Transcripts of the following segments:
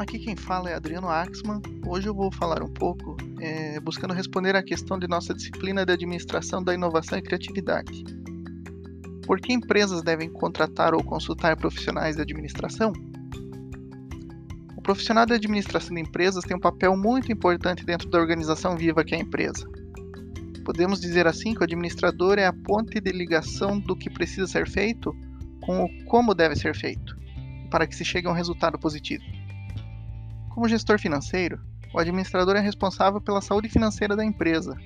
Aqui quem fala é Adriano Axman. Hoje eu vou falar um pouco é, buscando responder à questão de nossa disciplina de administração da inovação e criatividade. Por que empresas devem contratar ou consultar profissionais de administração? O profissional de administração de empresas tem um papel muito importante dentro da organização viva que é a empresa. Podemos dizer assim que o administrador é a ponte de ligação do que precisa ser feito com o como deve ser feito, para que se chegue a um resultado positivo. Como gestor financeiro, o administrador é responsável pela saúde financeira da empresa.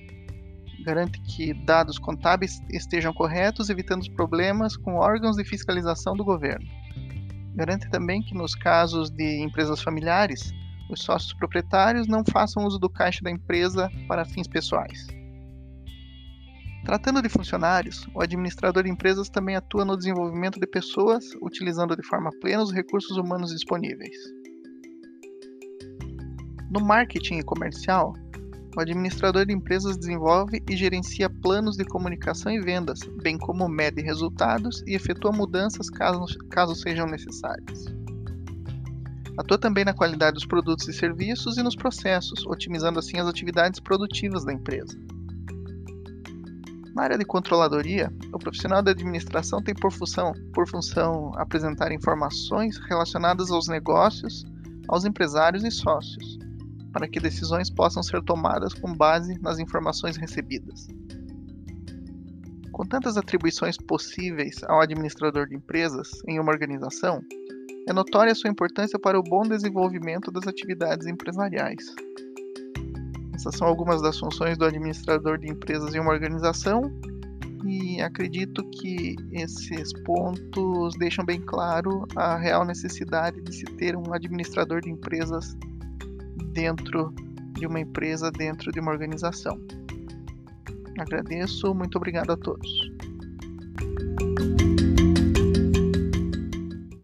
Garante que dados contábeis estejam corretos, evitando problemas com órgãos de fiscalização do governo. Garante também que, nos casos de empresas familiares, os sócios proprietários não façam uso do caixa da empresa para fins pessoais. Tratando de funcionários, o administrador de empresas também atua no desenvolvimento de pessoas, utilizando de forma plena os recursos humanos disponíveis. No marketing e comercial, o administrador de empresas desenvolve e gerencia planos de comunicação e vendas, bem como mede resultados e efetua mudanças caso, caso sejam necessárias. Atua também na qualidade dos produtos e serviços e nos processos, otimizando assim as atividades produtivas da empresa. Na área de controladoria, o profissional da administração tem por função, por função apresentar informações relacionadas aos negócios, aos empresários e sócios, para que decisões possam ser tomadas com base nas informações recebidas. Com tantas atribuições possíveis ao administrador de empresas em uma organização, é notória sua importância para o bom desenvolvimento das atividades empresariais. Essas são algumas das funções do administrador de empresas em uma organização e acredito que esses pontos deixam bem claro a real necessidade de se ter um administrador de empresas dentro de uma empresa, dentro de uma organização. Agradeço, muito obrigado a todos.